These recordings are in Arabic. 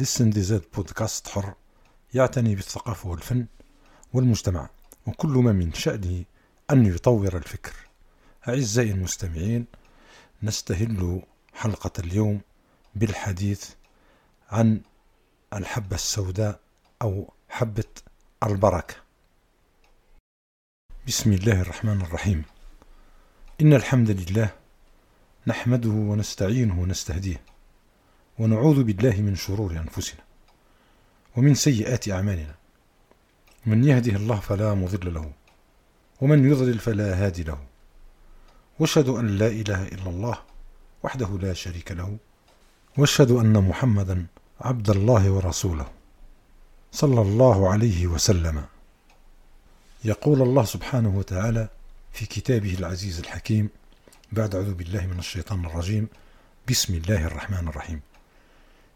للسندزات بودكاست حر. يعتني بالثقافة والفن والمجتمع وكل ما من شأنه أن يطور الفكر. أعزائي المستمعين نستهل حلقة اليوم بالحديث عن الحبة السوداء أو حبة البركة. بسم الله الرحمن الرحيم. إن الحمد لله نحمده ونستعينه ونستهديه. ونعوذ بالله من شرور أنفسنا ومن سيئات أعمالنا. من يهده الله فلا مضل له ومن يضلل فلا هادي له. وأشهد أن لا إله إلا الله وحده لا شريك له وأشهد أن محمدا عبد الله ورسوله صلى الله عليه وسلم. يقول الله سبحانه وتعالى في كتابه العزيز الحكيم بعد أعوذ بالله من الشيطان الرجيم. بسم الله الرحمن الرحيم.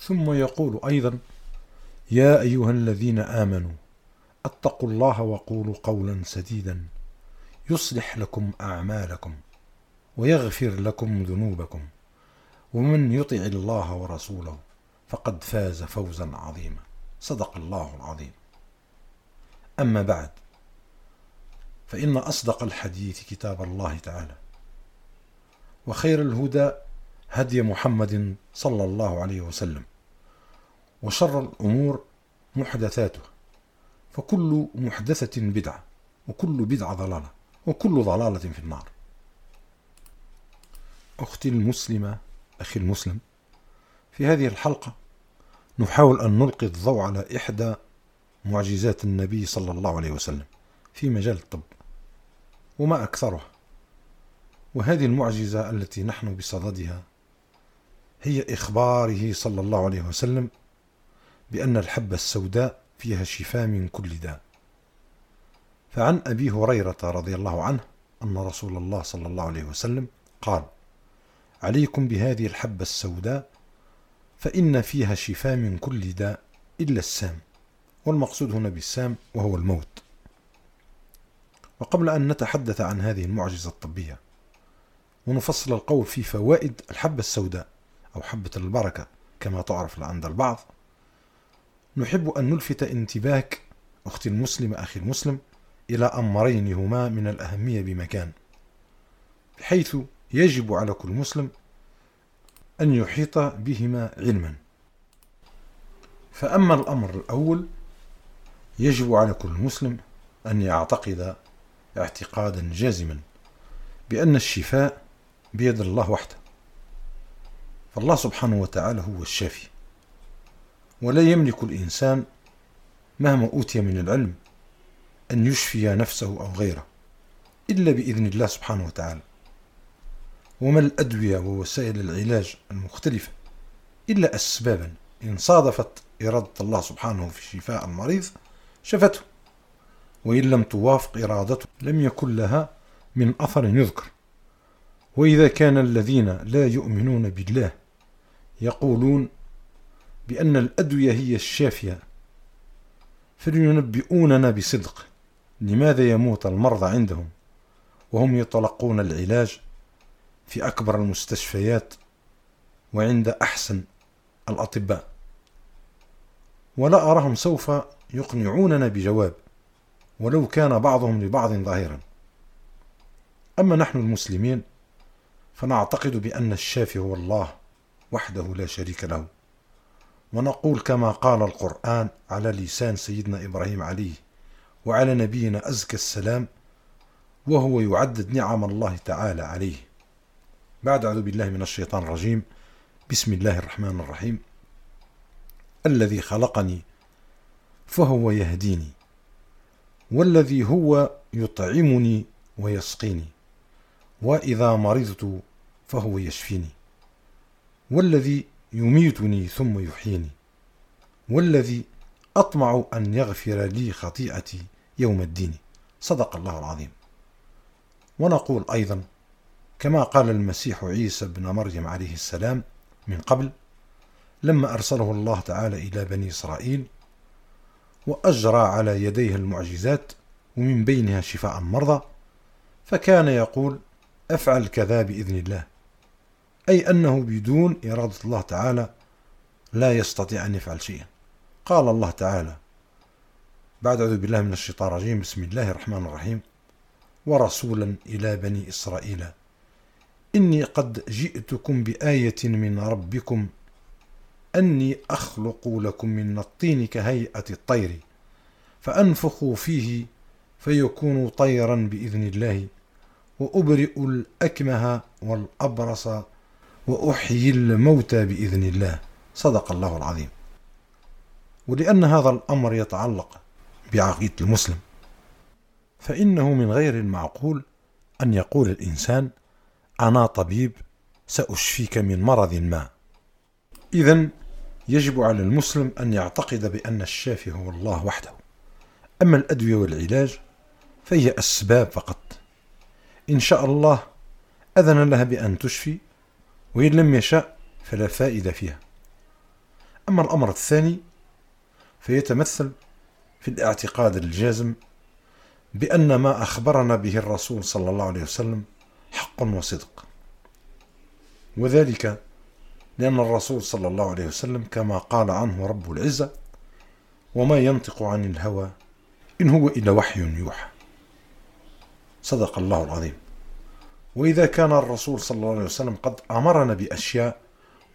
ثم يقول أيضا يا أيها الذين آمنوا اتقوا الله وقولوا قولا سديدا يصلح لكم أعمالكم ويغفر لكم ذنوبكم ومن يطع الله ورسوله فقد فاز فوزا عظيما. صدق الله العظيم. أما بعد فإن أصدق الحديث كتاب الله تعالى وخير الهدى هدي محمد صلى الله عليه وسلم وشر الأمور محدثاتها فكل محدثة بدعة وكل بدعة ضلالة وكل ضلالة في النار. أختي المسلمة أخي المسلم في هذه الحلقة نحاول أن نلقي الضوء على إحدى معجزات النبي صلى الله عليه وسلم في مجال الطب وما أكثرها وهذه المعجزة التي نحن بصددها هي إخباره صلى الله عليه وسلم بأن الحبة السوداء فيها شفاء من كل داء. فعن أبي هريرة رضي الله عنه أن رسول الله صلى الله عليه وسلم قال عليكم بهذه الحبة السوداء فإن فيها شفاء من كل داء إلا السام والمقصود هنا بالسام وهو الموت. وقبل أن نتحدث عن هذه المعجزة الطبية ونفصل القول في فوائد الحبة السوداء. أو حبة البركة كما تعرف عند البعض. نحب أن نلفت انتباهك أختي المسلمة أخي المسلم إلى أمرين هما من الأهمية بمكان بحيث يجب على كل مسلم أن يحيط بهما علما. فأما الأمر الأول يجب على كل مسلم أن يعتقد اعتقادا جازما بأن الشفاء بيد الله وحده. فالله سبحانه وتعالى هو الشافي. ولا يملك الإنسان مهما أوتي من العلم أن يشفي نفسه أو غيره إلا بإذن الله سبحانه وتعالى. وما الأدوية ووسائل العلاج المختلفة إلا أسبابا إن صادفت إرادة الله سبحانه في شفاء المريض شفته وإن لم توافق إرادته لم يكن لها من أثر يذكر. وإذا كان الذين لا يؤمنون بالله يقولون بأن الأدوية هي الشافية فلينبئوننا بصدق لماذا يموت المرضى عندهم؟ وهم يتلقون العلاج في أكبر المستشفيات وعند أحسن الأطباء. ولا أراهم سوف يقنعوننا بجواب ولو كان بعضهم لبعض ظاهرا. أما نحن المسلمين فنعتقد بأن الشافي هو الله. وحده لا شريك له. ونقول كما قال القرآن على لسان سيدنا إبراهيم عليه وعلى نبينا أزكى السلام وهو يعدد نعم الله تعالى عليه. بعد أعوذ بالله من الشيطان الرجيم. بسم الله الرحمن الرحيم. الذي خلقني فهو يهديني والذي هو يطعمني ويسقيني وإذا مرضت فهو يشفيني. والذي يميتني ثم يحييني والذي أطمع أن يغفر لي خطيئتي يوم الدين. صدق الله العظيم. ونقول أيضا كما قال المسيح عيسى بن مريم عليه السلام من قبل لما أرسله الله تعالى إلى بني إسرائيل وأجرى على يديه المعجزات ومن بينها شفاء المرضى فكان يقول أفعل كذا بإذن الله. أي أنه بدون إرادة الله تعالى لا يستطيع أن يفعل شيئا. قال الله تعالى بعد أعوذ بالله من الشيطان الرجيم بسم الله الرحمن الرحيم. ورسولا إلى بني إسرائيل. إني قد جئتكم بآية من ربكم. أني أخلق لكم من الطين كهيئة الطير. فأنفخوا فيه فيكون طيرا بإذن الله. وأبرئ الأكمه والأبرص وأحيي الموتى بإذن الله. صدق الله العظيم. ولأن هذا الأمر يتعلق بعقيدة المسلم فإنه من غير المعقول أن يقول الإنسان أنا طبيب سأشفيك من مرض ما. إذا يجب على المسلم أن يعتقد بأن الشافي هو الله وحده. أما الأدوية والعلاج فهي أسباب فقط. إن شاء الله أذن لها بأن تشفي وإن لم يشاء فلا فائدة فيها. أما الأمر الثاني فيتمثل في الاعتقاد الجازم بأن ما أخبرنا به الرسول صلى الله عليه وسلم حق وصدق. وذلك لأن الرسول صلى الله عليه وسلم كما قال عنه رب العزة وما ينطق عن الهوى إن هو إلا وحي يوحى. صدق الله العظيم. وإذا كان الرسول صلى الله عليه وسلم قد أمرنا بأشياء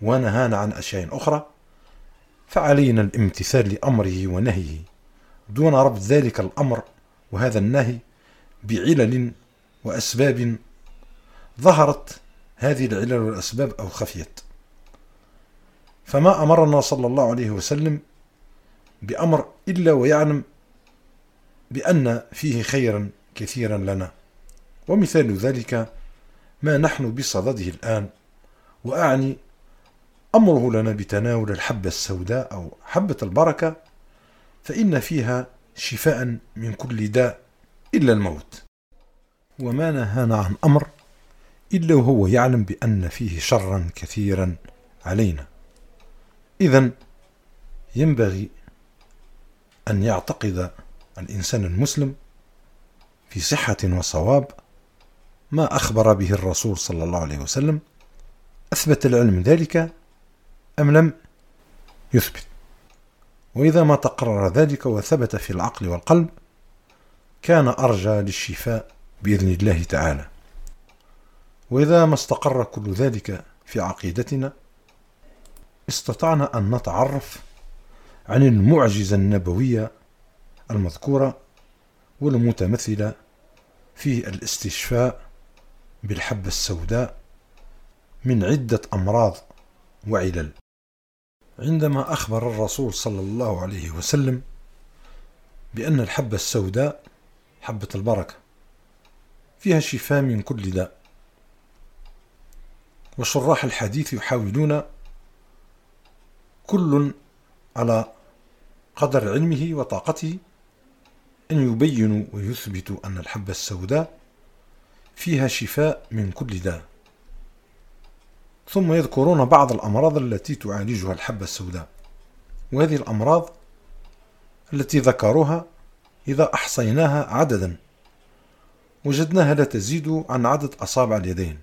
ونهانا عن أشياء أخرى فعلينا الامتثال لأمره ونهيه. دون ربط ذلك الأمر وهذا النهي بعلل وأسباب ظهرت. هذه العلل والأسباب أو خفيت. فما أمرنا صلى الله عليه وسلم بأمر إلا ويعلم بأن فيه خيرا كثيرا لنا. ومثال ذلك ما نحن بصدده الآن وأعني أمره لنا بتناول الحبة السوداء أو حبة البركة فإن فيها شفاء من كل داء إلا الموت. وما نهانا عن أمر إلا وهو يعلم بأن فيه شرا كثيرا علينا. إذا ينبغي أن يعتقد الإنسان المسلم في صحة وصواب ما أخبر به الرسول صلى الله عليه وسلم أثبت العلم ذلك أم لم؟ يثبت. وإذا ما تقرر ذلك وثبت في العقل والقلب كان أرجى للشفاء بإذن الله تعالى. وإذا ما استقر كل ذلك في عقيدتنا استطعنا أن نتعرف عن المعجزة النبوية المذكورة والمتمثلة في الاستشفاء بالحبة السوداء من عدة أمراض وعلل. عندما أخبر الرسول صلى الله عليه وسلم بأن الحبة السوداء حبة البركة فيها شفاء من كل داء. وشراح الحديث يحاولون كل على قدر علمه وطاقته أن يبينوا ويثبتوا أن الحبة السوداء فيها شفاء من كل داء. ثم يذكرون بعض الأمراض التي تعالجها الحبة السوداء. وهذه الأمراض التي ذكروها إذا أحصيناها عددا وجدناها لا تزيد عن عدد أصابع اليدين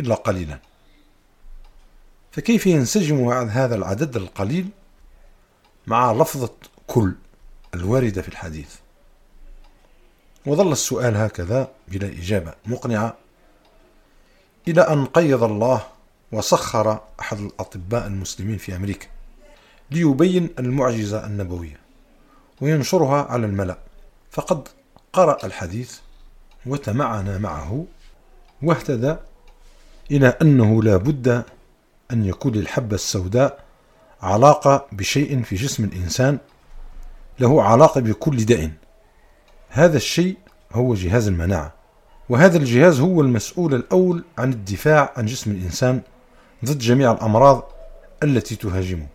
إلا قليلا. فكيف ينسجم هذا العدد القليل مع لفظة كل الواردة في الحديث؟ وظل السؤال هكذا بلا إجابة مقنعة. إلى أن قيض الله وسخر أحد الأطباء المسلمين في أمريكا ليبين المعجزة النبوية وينشرها على الملأ. فقد قرأ الحديث وتمعن معه واهتدى إلى أنه لا بد أن يكون للحبة السوداء علاقة بشيء في جسم الإنسان له علاقة بكل داء. هذا الشيء هو جهاز المناعة وهذا الجهاز هو المسؤول الأول عن الدفاع عن جسم الإنسان ضد جميع الأمراض التي تهاجمه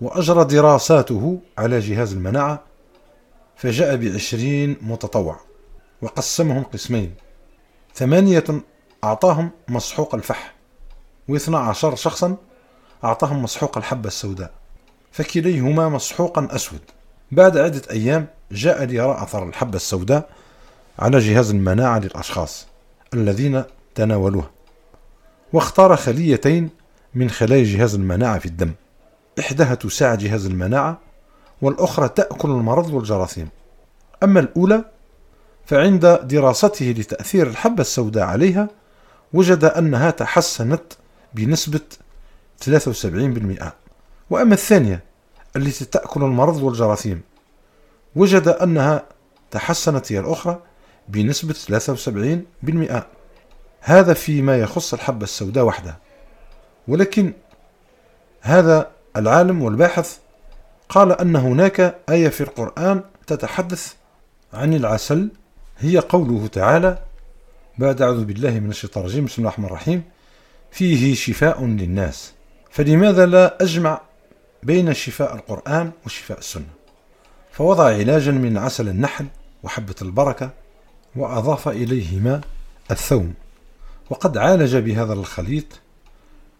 وأجرى دراساته على جهاز المناعة فجاء بعشرين متطوع وقسمهم قسمين ثمانية أعطاهم مسحوق الفح واثنى عشر شخصا أعطاهم مسحوق الحبة السوداء فكليهما مسحوقا أسود. بعد عدة أيام جاء ليرى أثر الحبة السوداء على جهاز المناعة للأشخاص الذين تناولوها واختار خليتين من خلايا جهاز المناعة في الدم. إحداها تساعد جهاز المناعة والأخرى تأكل المرض والجراثيم. أما الأولى فعند دراسته لتأثير الحبة السوداء عليها وجد أنها تحسنت بنسبة 73% وأما الثانية التي تأكل المرض والجراثيم. وجد أنها تحسنت هي الأخرى بنسبة 73% هذا فيما يخص الحبة السوداء وحدها. ولكن هذا العالم والباحث قال أن هناك آية في القرآن تتحدث عن العسل. هي قوله تعالى بعد أعوذ بالله من الشيطان الرجيم بسم الله الرحمن الرحيم. فيه شفاء للناس. فلماذا لا أجمع بين شفاء القرآن وشفاء السنة. فوضع علاجا من عسل النحل وحبة البركة وأضاف إليهما الثوم وقد عالج بهذا الخليط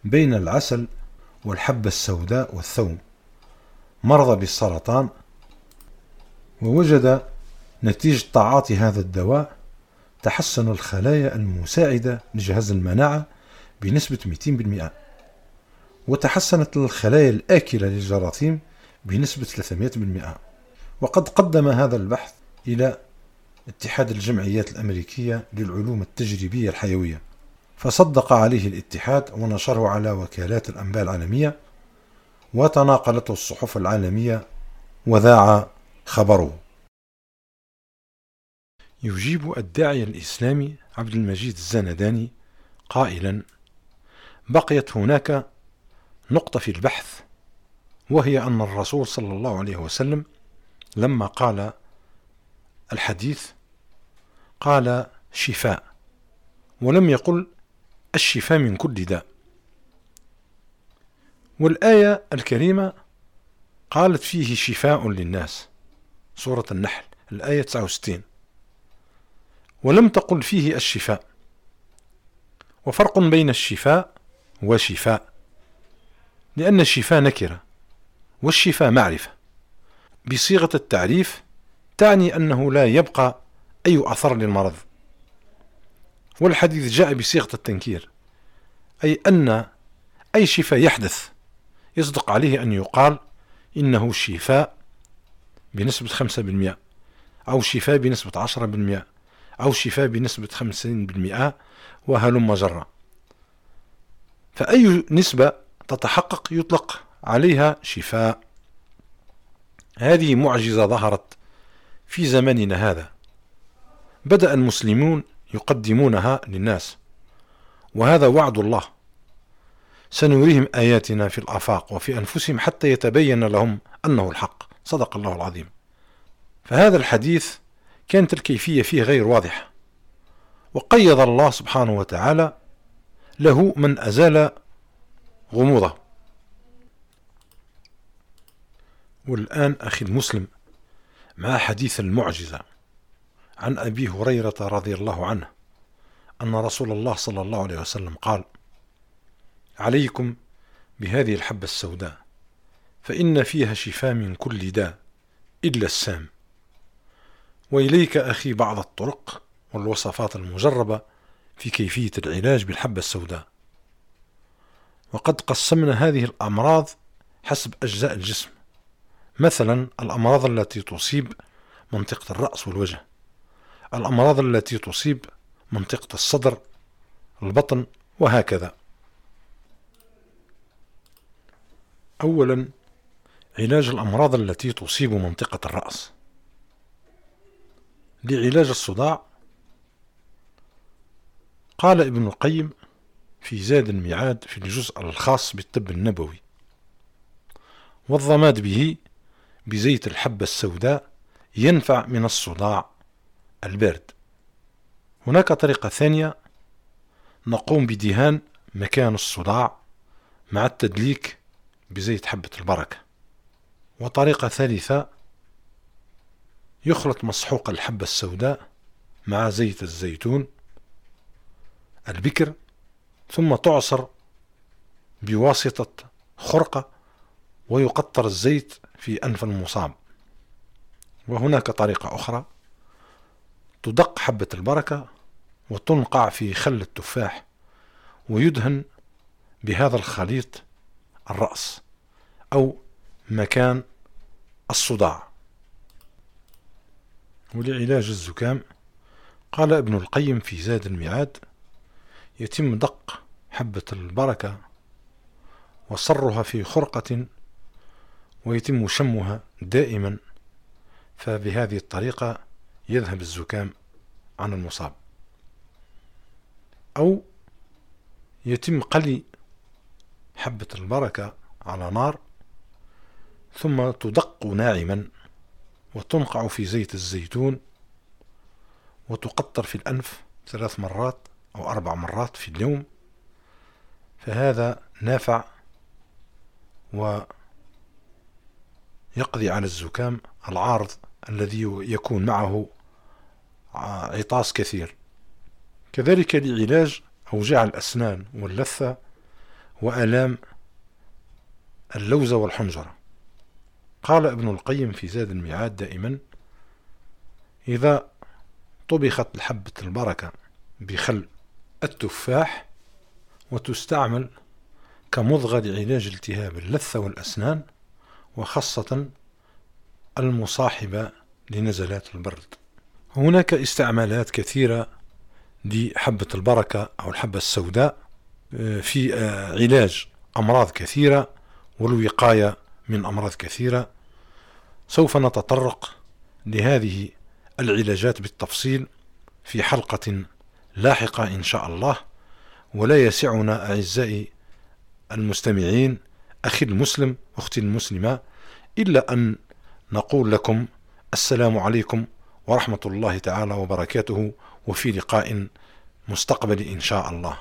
بين العسل والحبة السوداء والثوم. مرضى بالسرطان ووجد نتيجة تعاطي هذا الدواء تحسن الخلايا المساعدة لجهاز المناعة بنسبة 200% وتحسنت الخلايا الآكلة للجراثيم بنسبة 300% وقد قدم هذا البحث إلى اتحاد الجمعيات الأمريكية للعلوم التجريبية الحيوية. فصدق عليه الاتحاد ونشره على وكالات الأنباء العالمية وتناقلته الصحف العالمية وذاع خبره. يجيب الداعية الإسلامي عبد المجيد الزنداني قائلا بقيت هناك نقطة في البحث وهي أن الرسول صلى الله عليه وسلم لما قال الحديث قال شفاء ولم يقل الشفاء من كل داء. والآية الكريمة قالت فيه شفاء للناس سورة النحل الآية 69 ولم تقل فيه الشفاء. وفرق بين الشفاء وشفاء. لأن الشفاء نكرة والشفاء معرفة. بصيغة التعريف تعني أنه لا يبقى أي أثر للمرض. والحديث جاء بصيغة التنكير أي أن أي شفاء يحدث يصدق عليه أن يقال إنه شفاء بنسبة خمسة بالمئة أو شفاء بنسبة عشرة بالمئة أو شفاء بنسبة خمسين بالمئة وهلم جرا. فأي نسبة تتحقق يطلق عليها شفاء. هذه معجزة ظهرت في زماننا هذا. بدأ المسلمون يقدمونها للناس وهذا وعد الله. سنريهم آياتنا في الآفاق وفي أنفسهم حتى يتبين لهم أنه الحق. صدق الله العظيم. فهذا الحديث كانت الكيفية فيه غير واضحة وقيض الله سبحانه وتعالى له من أزال غموضة. والآن أخي المسلم مع حديث المعجزة عن أبي هريرة رضي الله عنه أن رسول الله صلى الله عليه وسلم قال عليكم بهذه الحبة السوداء فإن فيها شفاء من كل داء إلا السام. وإليك أخي بعض الطرق والوصفات المجربة في كيفية العلاج بالحبة السوداء. وقد قسمنا هذه الأمراض حسب أجزاء الجسم. مثلا الأمراض التي تصيب منطقة الرأس والوجه. الأمراض التي تصيب منطقة الصدر البطن وهكذا. أولا علاج الأمراض التي تصيب منطقة الرأس. لعلاج الصداع قال ابن القيم في زاد الميعاد في الجزء الخاص بالطب النبوي. والضماد به بزيت الحبة السوداء ينفع من الصداع البارد. هناك طريقة ثانية. نقوم بدهان مكان الصداع مع التدليك بزيت حبة البركة. وطريقة ثالثة. يخلط مسحوق الحبة السوداء مع زيت الزيتون. البكر ثم تعصر بواسطة خرقة ويقطر الزيت في أنف المصاب. وهناك طريقة أخرى تدق حبة البركة وتنقع في خل التفاح ويدهن بهذا الخليط الرأس أو مكان الصداع. ولعلاج الزكام قال ابن القيم في زاد المعاد يتم دق حبة البركة وصرها في خرقة ويتم شمها دائما فبهذه الطريقة يذهب الزكام عن المصاب. أو يتم قلي حبة البركة على نار ثم تدق ناعما وتنقع في زيت الزيتون وتقطر في الأنف ثلاث مرات أو أربع مرات في اليوم. فهذا نافع ويقضي على الزكام العارض الذي يكون معه عطاس كثير. كذلك لعلاج أوجاع الأسنان واللثة وآلام اللوزة والحنجرة. قال ابن القيم في زاد الميعاد دائما إذا طبخت حبة البركة بخل التفاح وتستعمل كمضغة لعلاج التهاب اللثة والأسنان وخاصة المصاحبة لنزلات البرد. هناك استعمالات كثيرة لحبة البركة أو الحبة السوداء آه، في آه، علاج أمراض كثيرة والوقاية من أمراض كثيرة. سوف نتطرق لهذه العلاجات بالتفصيل في حلقة لاحقة إن شاء الله. ولا يسعنا أعزائي المستمعين أخي المسلم أختي المسلمة إلا أن نقول لكم السلام عليكم ورحمة الله تعالى وبركاته وفي لقاء مستقبل إن شاء الله.